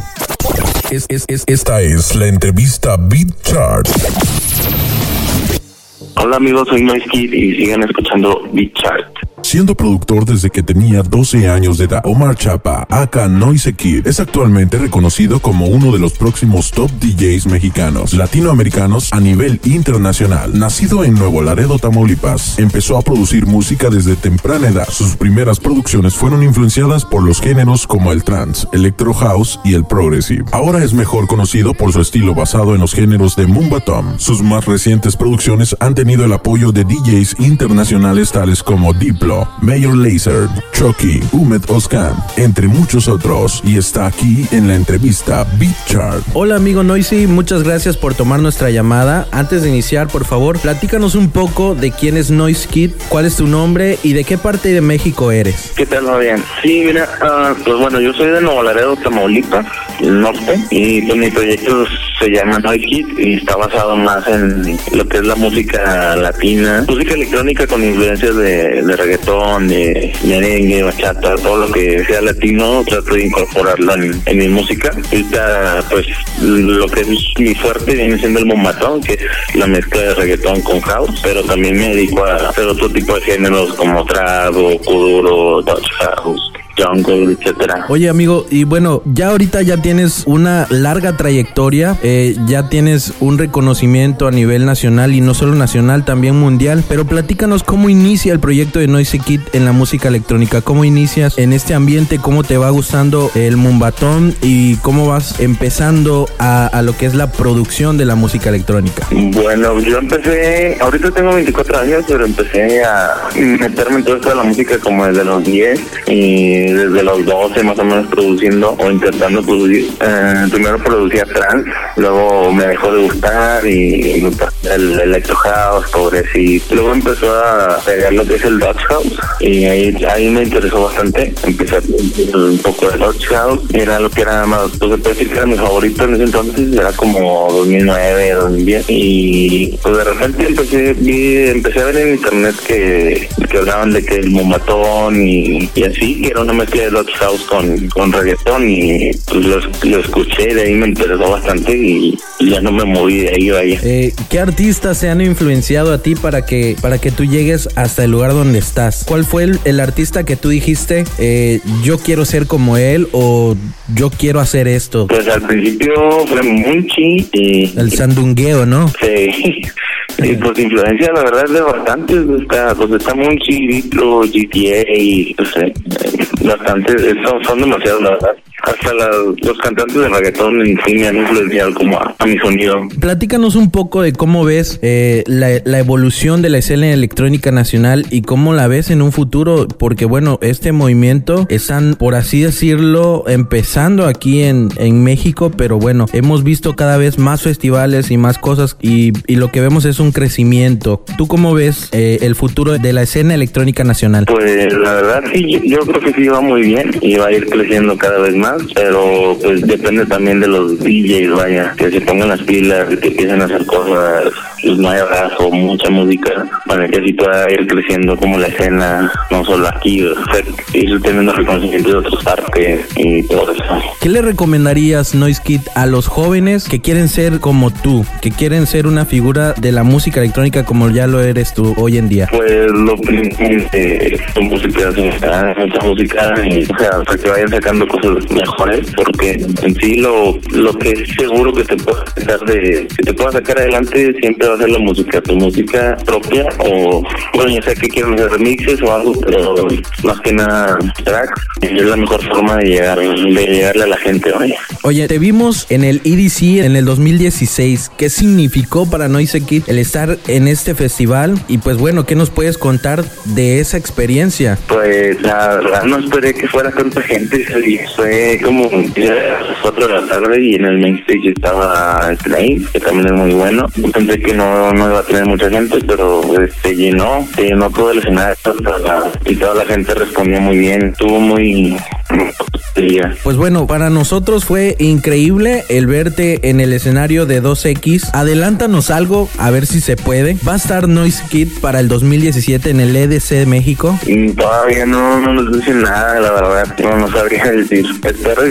[SPEAKER 1] Es- es- es- esta es la entrevista Beat Chart.
[SPEAKER 12] Hola amigos, soy Noise Kid y sigan escuchando Beat Chart.
[SPEAKER 1] Siendo productor desde que tenía 12 años de edad, Omar Chapa, aka Noise Kid, es actualmente reconocido como uno de los próximos top DJs mexicanos, latinoamericanos a nivel internacional. Nacido en Nuevo Laredo, Tamaulipas, empezó a producir música desde temprana edad. Sus primeras producciones fueron influenciadas por los géneros como el trance, electro house y el progressive. Ahora es mejor conocido por su estilo basado en los géneros de Mumbatom. Sus más recientes producciones han tenido el apoyo de DJs internacionales tales como Diplo, Mayor Laser, Chucky, Umed Oscan, entre muchos otros, y está aquí en la entrevista Beat Chart.
[SPEAKER 4] Hola amigo Noisy, muchas gracias por tomar nuestra llamada. Antes de iniciar, por favor, platícanos un poco de quién es Noise Kid, cuál es tu nombre y de qué parte de México eres.
[SPEAKER 12] ¿Qué tal, Fabián? Sí, mira, ah, pues bueno, yo soy de Nuevo Laredo, Tamaulipas, el norte, y pues mi proyecto se llama Noise Kid y está basado más en lo que es la música latina, música electrónica con influencias de, de reggaetón, de merengue, bachata, todo lo que sea latino, trato de incorporarlo en, mi música. Ahorita, pues, lo que es mi fuerte viene siendo el mombatón, que es la mezcla de reggaetón con house, pero también me dedico a hacer otro tipo de géneros como trap o kuduro, dutch house, jungle, etcétera.
[SPEAKER 4] Oye amigo, y bueno, ya ahorita ya tienes una larga trayectoria, eh, ya tienes un reconocimiento a nivel nacional y no solo nacional, también mundial, pero platícanos cómo inicia el proyecto de Noisy Kid en la música electrónica, cómo inicias en este ambiente, cómo te va gustando el mumbatón y cómo vas empezando a, a lo que es la producción de la música electrónica.
[SPEAKER 12] Bueno, yo empecé, ahorita tengo 24 años, pero empecé a meterme en todo esto de la música como desde los 10 y desde los 12 más o menos produciendo o intentando producir. Eh, primero producía trance, luego me dejó de gustar y pasé el electro house, progressive. Luego empezó a pegar lo que es el Dutch house y ahí, ahí me interesó bastante. Empecé un poco de Dutch house, era lo que era más, pues decir que era mi favorito en ese entonces, era como 2009, 2010 y pues de repente empecé, vi- empecé a ver en internet que, que hablaban de que el momatón y, y así, que era una de Dutch House con, con reggaetón y pues lo, lo escuché, de ahí me interesó bastante y ya no me moví de ahí, vaya.
[SPEAKER 4] Eh, ¿Qué artistas se han influenciado a ti para que, para que tú llegues hasta el lugar donde estás? ¿Cuál fue el, el artista que tú dijiste, eh, yo quiero ser como él o yo quiero hacer esto?
[SPEAKER 12] Pues al principio fue Munchi y...
[SPEAKER 4] El sandungueo, ¿no?
[SPEAKER 12] Sí. (laughs) Y pues influencia, la verdad, de bastantes. Está, pues está Munchi, GTA y sé, eh, bastantes. Son, son demasiados, la verdad. Hasta la- los cantantes de reggaetón en sí me han influenciado como a, a mi sonido.
[SPEAKER 4] Platícanos un poco de cómo ves eh, la, la evolución de la escena electrónica nacional y cómo la ves en un futuro, porque bueno, este movimiento están, por así decirlo, empezando aquí en, en México, pero bueno, hemos visto cada vez más festivales y más cosas y, y lo que vemos es un crecimiento. ¿Tú cómo ves eh, el futuro de la escena electrónica nacional?
[SPEAKER 12] Pues la verdad sí, yo, yo creo que sí va muy bien y va a ir creciendo cada vez más, pero pues depende también de los DJs, vaya, que se pongan las pilas, que empiecen a hacer cosas nuevas o mucha música para que así pueda ir creciendo como la escena, no solo aquí, o sea, ir teniendo reconocimiento de otras partes y todo eso.
[SPEAKER 4] ¿Qué le recomendarías, Noise Kid, a los jóvenes que quieren ser como tú, que quieren ser una figura de la música electrónica como ya lo eres tú hoy en día?
[SPEAKER 12] Pues lo principal es su música, su música, mucha música, y, o sea, para que vayan sacando cosas mejores, porque en sí lo, lo que es seguro que te pueda sacar de, que te pueda sacar adelante siempre va a ser la música, tu música propia, o bueno, ya sea que quieran hacer remixes o algo, pero más que nada tracks, es la mejor forma de llegar, de llegarle a la gente, vaya.
[SPEAKER 4] Oye, te vimos en el EDC en el 2016. ¿Qué significó para Noise Kid el estar en este festival? Y pues bueno, ¿qué nos puedes contar de esa experiencia?
[SPEAKER 12] Pues la verdad no esperé que fuera tanta gente, y fue como a las 4 de la tarde y en el main stage estaba Slade, que también es muy bueno. Pensé que no, no iba a tener mucha gente, pero se llenó, llenó todo el escenario y toda la gente respondió muy bien, estuvo muy...
[SPEAKER 4] Pues bueno, para nosotros fue increíble el verte en el escenario de 2X. Adelántanos algo, a ver si se puede. ¿Va a estar Noise Kid para el 2017 en el EDC de México?
[SPEAKER 12] Y Todavía no, no nos dicen nada, la verdad, no nos sabría (laughs) decir.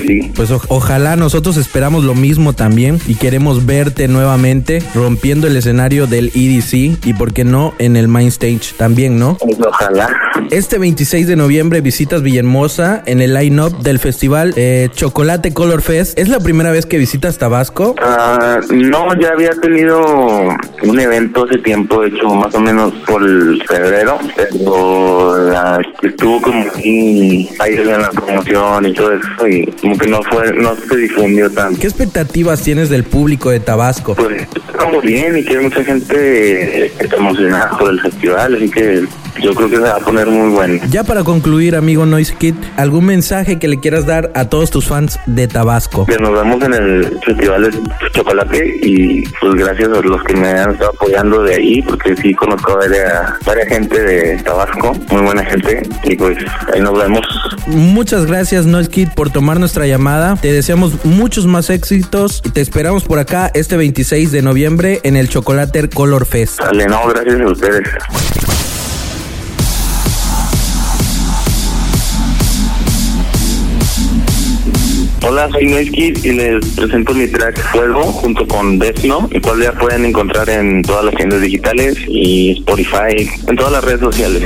[SPEAKER 12] Sí.
[SPEAKER 4] Pues o- ojalá nosotros esperamos lo mismo también y queremos verte nuevamente rompiendo el escenario del EDC y por qué no en el main stage también, ¿no?
[SPEAKER 12] Ojalá.
[SPEAKER 4] Este 26 de noviembre visitas Villahermosa en el line-up del festival eh, Chocolate Color Fest. ¿Es la primera vez que visitas Tabasco?
[SPEAKER 12] Ah, no, ya había tenido un evento hace tiempo, hecho, más o menos por el febrero, pero la- estuvo como ahí en la promoción y todo eso, y como que no fue, no se difundió tanto.
[SPEAKER 4] ¿Qué expectativas tienes del público de Tabasco?
[SPEAKER 12] Pues estamos bien y que hay mucha gente eh, emocionada por el festival, así que yo creo que se va a poner muy bueno.
[SPEAKER 4] Ya para concluir, amigo Noise Kid, ¿algún mensaje que le quieras dar a todos tus fans de Tabasco?
[SPEAKER 12] Que nos vemos en el Festival de Chocolate y pues gracias a los que me han estado apoyando de ahí, porque sí conozco a varias, gente de Tabasco, muy buena gente, y pues ahí nos vemos.
[SPEAKER 4] Muchas gracias, Noise Kid, por tomar nuestra llamada. Te deseamos muchos más éxitos y te esperamos por acá este 26 de noviembre en el Chocolate Color Fest.
[SPEAKER 12] Dale, no, gracias a ustedes. Hola, soy Kid y les presento mi track Fuego junto con Desno, el cual ya pueden encontrar en todas las tiendas digitales y Spotify, en todas las redes sociales.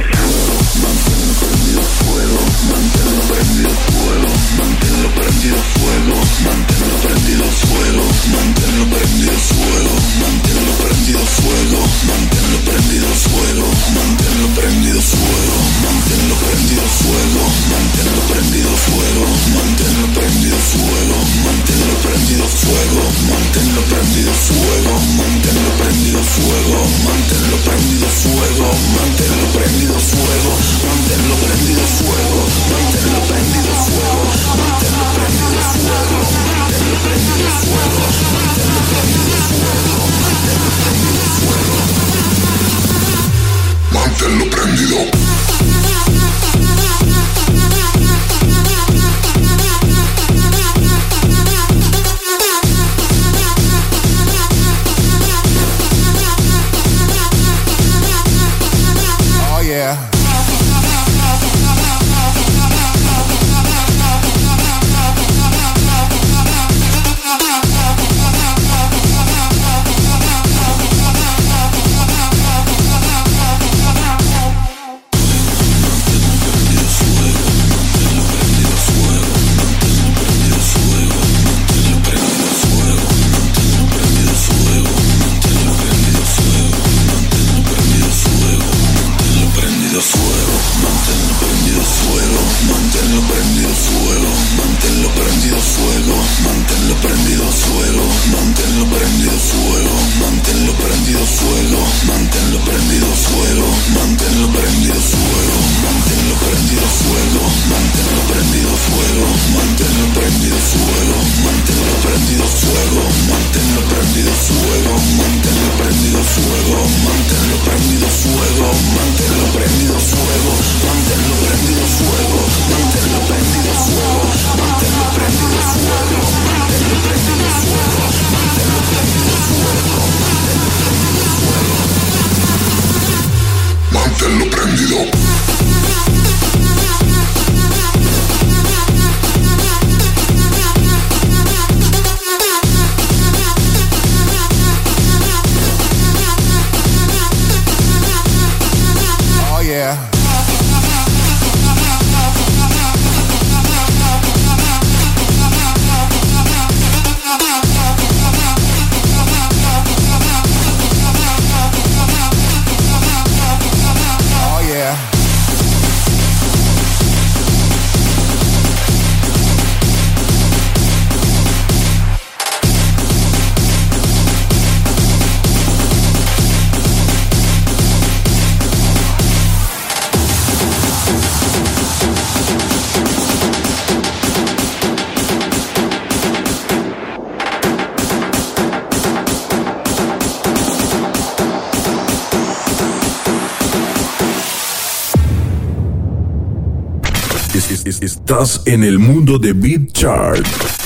[SPEAKER 1] En el mundo de Beat Chart.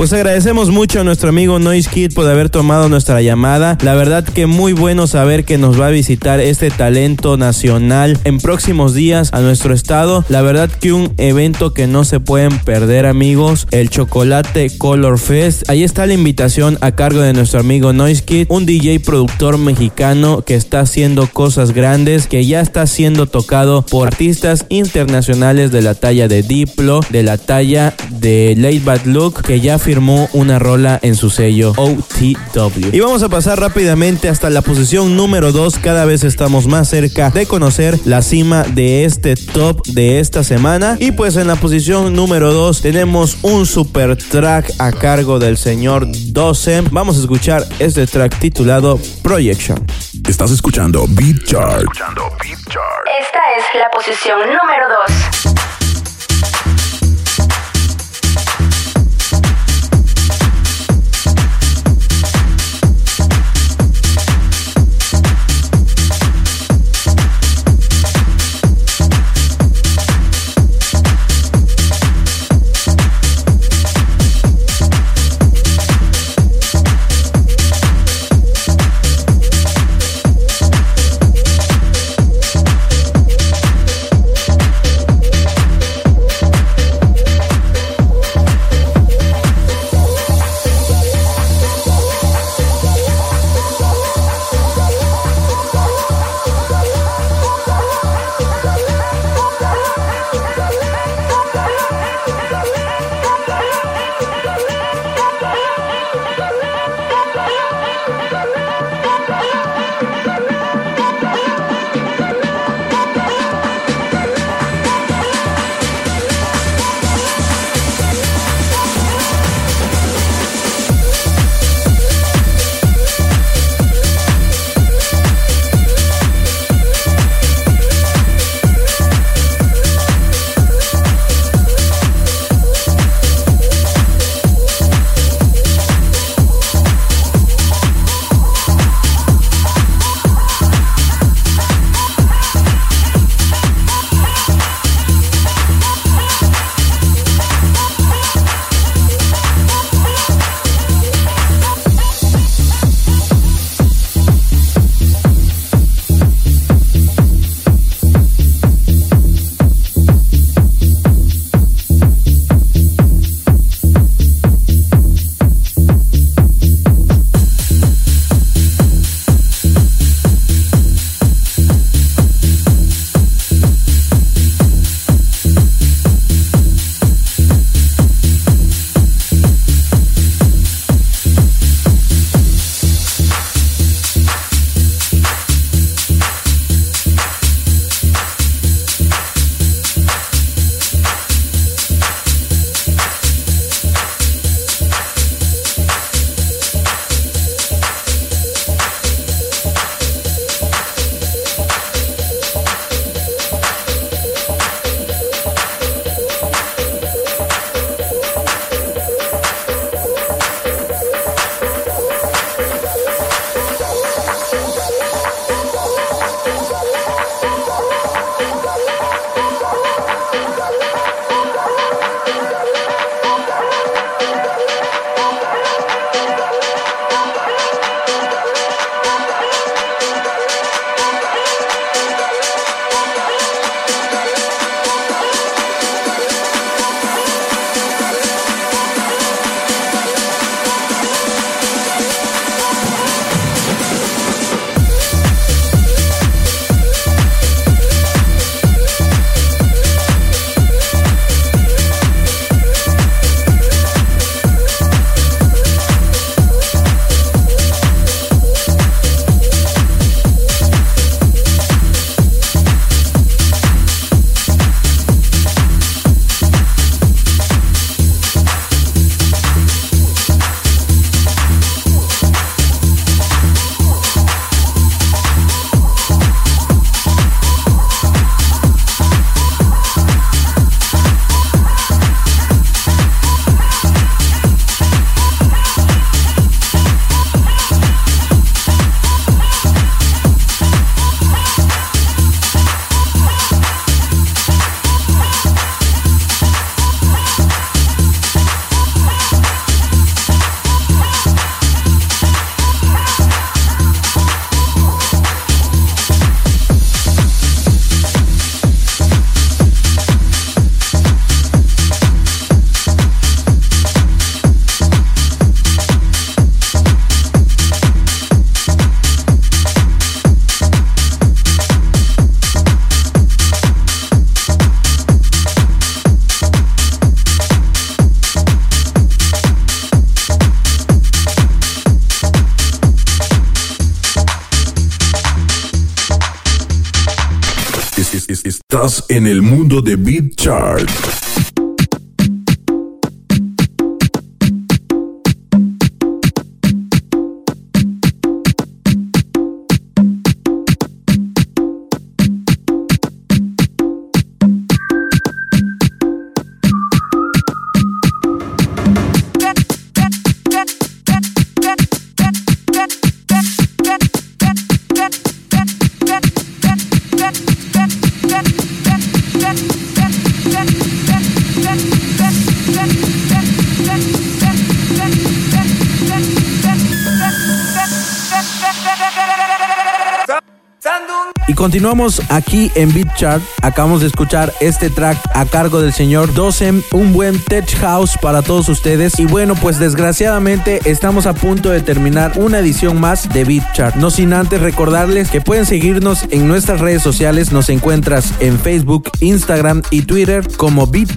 [SPEAKER 6] Pues agradecemos mucho a nuestro amigo Noise Kid por haber tomado nuestra llamada. La verdad que muy bueno saber que nos va a visitar este talento nacional en próximos días a nuestro estado. La verdad que un evento que no se pueden perder amigos, el Chocolate Color Fest. Ahí está la invitación a cargo de nuestro amigo Noise Kid, un DJ productor mexicano que está haciendo cosas grandes, que ya está siendo tocado por artistas internacionales de la talla de Diplo, de la talla de Late Bad Look, que ya firmó una rola en su sello OTW. Y vamos a pasar rápidamente hasta la posición número 2. Cada vez estamos más cerca de conocer la cima de este top de esta semana. Y pues en la posición número 2 tenemos un super track a cargo del señor 12. Vamos a escuchar este track titulado Projection.
[SPEAKER 1] Estás escuchando Beat Chart.
[SPEAKER 7] Esta es la posición número 2.
[SPEAKER 1] En el mundo de Beat.
[SPEAKER 4] Continuamos aquí en Beat. Acabamos de escuchar este track a cargo del señor Dosem, un buen tech house para todos ustedes. Y bueno, pues desgraciadamente estamos a punto de terminar una edición más de Beat. No sin antes recordarles que pueden seguirnos en nuestras redes sociales. Nos encuentras en Facebook, Instagram y Twitter como Beat.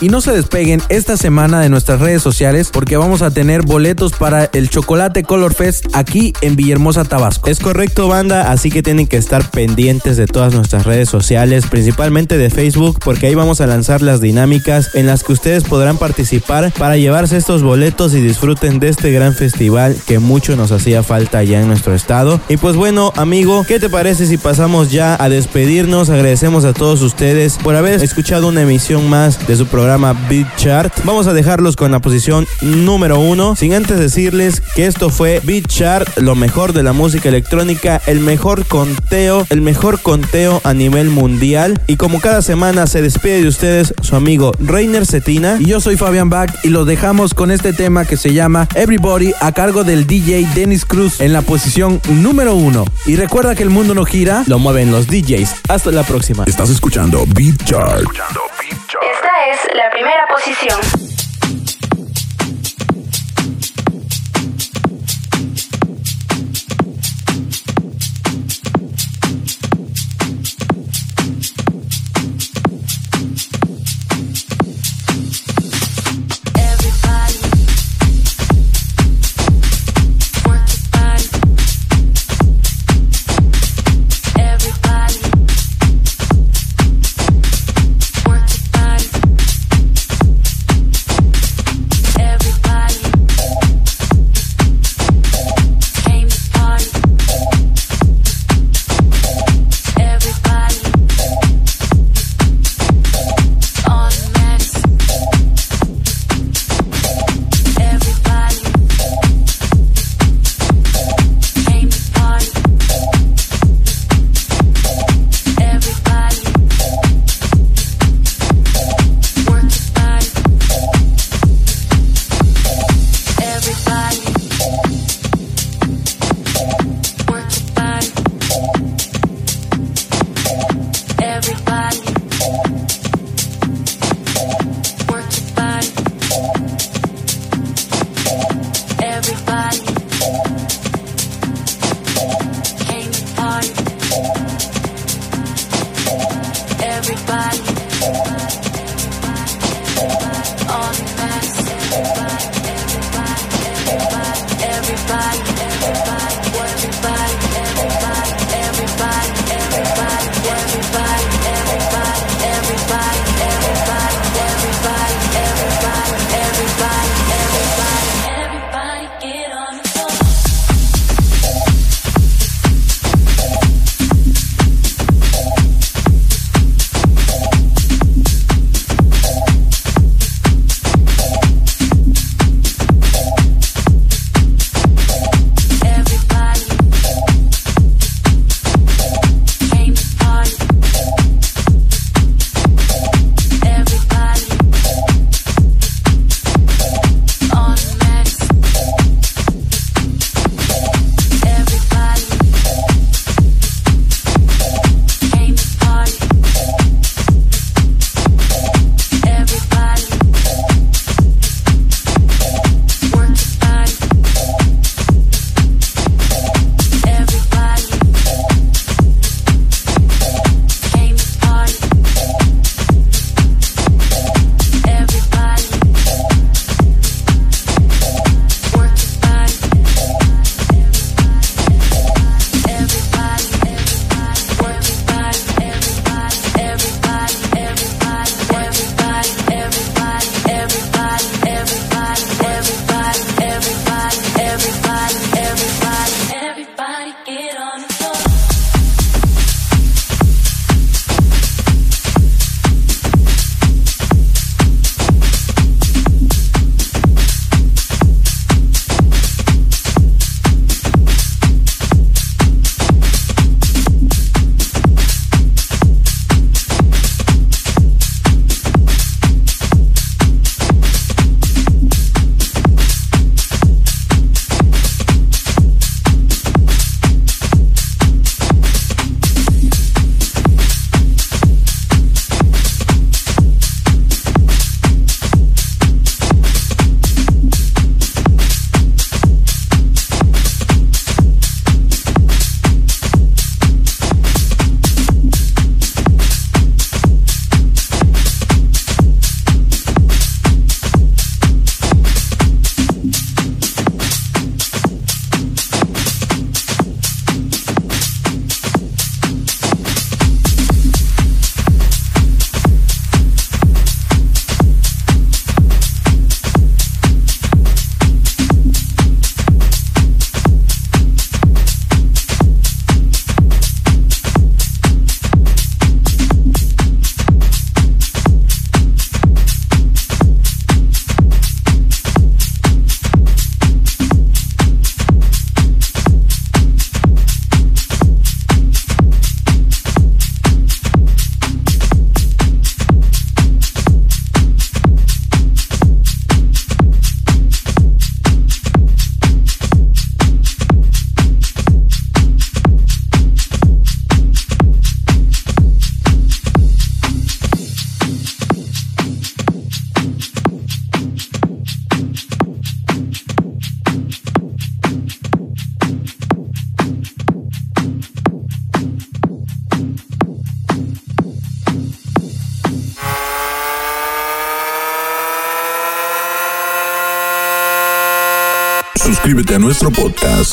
[SPEAKER 4] Y no se despeguen esta semana de nuestras redes sociales porque vamos a tener boletos para el Chocolate Color Fest aquí en Villahermosa, Tabasco.
[SPEAKER 6] Es correcto, banda, así que tienen que estar pendientes de todas nuestras redes sociales, principalmente de Facebook, porque ahí vamos a lanzar las dinámicas en las que ustedes podrán participar para llevarse estos boletos y disfruten de este gran festival que mucho nos hacía falta allá en nuestro estado. Y pues bueno, amigo, ¿qué te parece si pasamos ya a despedirnos? Agradecemos a todos ustedes por haber escuchado una emisión más de su programa Beat Chart. Vamos a dejarlos con la posición número uno, sin antes decirles que esto fue Beat Chart, lo mejor de la música electrónica, el mejor conteo, el mejor conteo a nivel mundial. Y como cada semana se despide de ustedes su amigo Reiner Cetina.
[SPEAKER 4] Y yo soy Fabián Bach y los dejamos con este tema que se llama Everybody a cargo del DJ Dennis Cruz en la posición número uno. Y recuerda que el mundo no gira,
[SPEAKER 6] lo mueven los DJs. Hasta la próxima.
[SPEAKER 1] Estás escuchando Beat Chart.
[SPEAKER 7] Esta es la primera posición.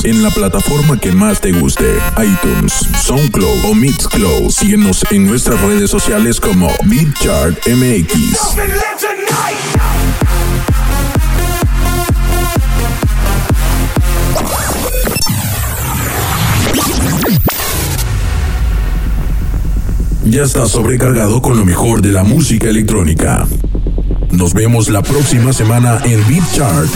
[SPEAKER 1] En la plataforma que más te guste, iTunes, SoundCloud o Mixcloud. Síguenos en nuestras redes sociales como BeatChart MX. Ya está sobrecargado con lo mejor de la música electrónica. Nos vemos la próxima semana en Beat Chart